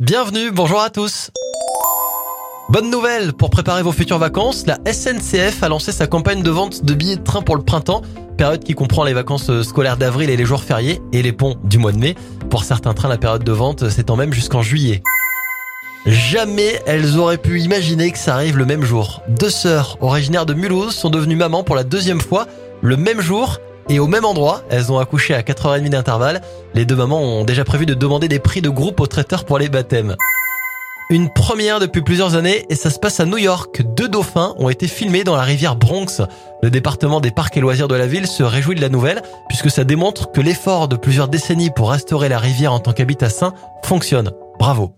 Bienvenue, bonjour à tous. Bonne nouvelle pour préparer vos futures vacances, la SNCF a lancé sa campagne de vente de billets de train pour le printemps, période qui comprend les vacances scolaires d'avril et les jours fériés et les ponts du mois de mai. Pour certains trains, la période de vente s'étend même jusqu'en juillet. Jamais elles auraient pu imaginer que ça arrive le même jour. Deux sœurs originaires de Mulhouse sont devenues mamans pour la deuxième fois le même jour et au même endroit. Elles ont accouché à 4h30 d'intervalle. Les deux mamans ont déjà prévu de demander des prix de groupe au traiteur pour les baptêmes. Une première depuis plusieurs années et ça se passe à New York. Deux dauphins ont été filmés dans la rivière Bronx. Le département des parcs et loisirs de la ville se réjouit de la nouvelle puisque ça démontre que l'effort de plusieurs décennies pour restaurer la rivière en tant qu'habitat sain fonctionne. Bravo.